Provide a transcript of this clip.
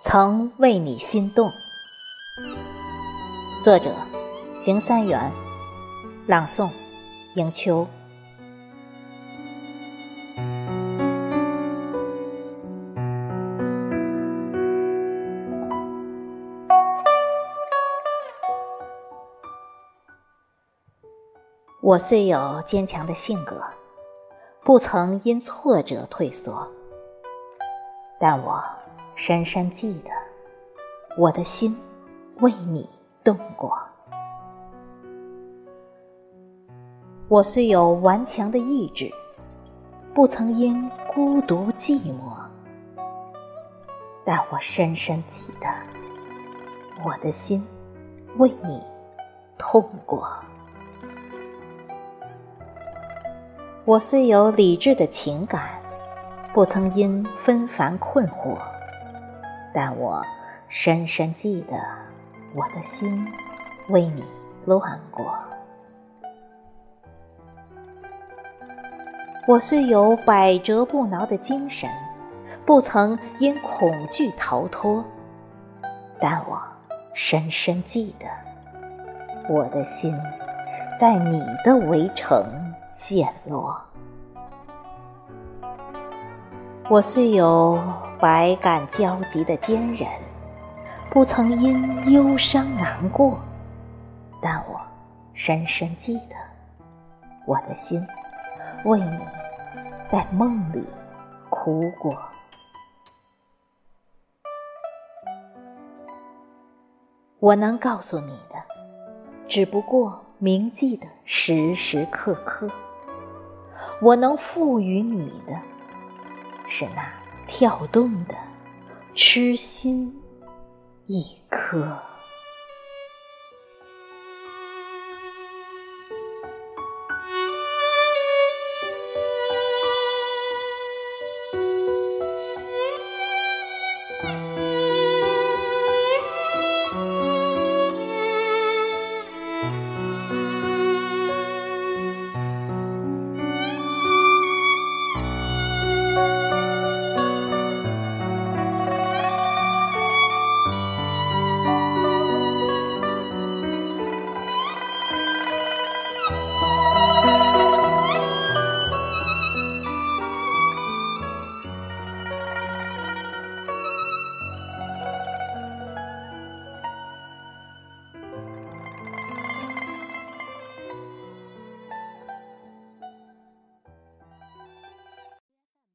曾为你心动。作者：邢三元，朗诵：迎秋。我虽有坚强的性格，不曾因挫折退缩，但我深深记得，我的心为你动过。我虽有顽强的意志，不曾因孤独寂寞，但我深深记得，我的心为你痛过。我虽有理智的情感，不曾因纷繁困惑，但我深深记得，我的心为你乱过。我虽有百折不挠的精神，不曾因恐惧逃脱，但我深深记得，我的心在你的围城。陷落。我虽有百感交集的坚忍，不曾因忧伤难过，但我深深记得，我的心为你在梦里哭过。我能告诉你的，只不过铭记的时时刻刻。我能赋予你的，是那跳动的痴心一颗。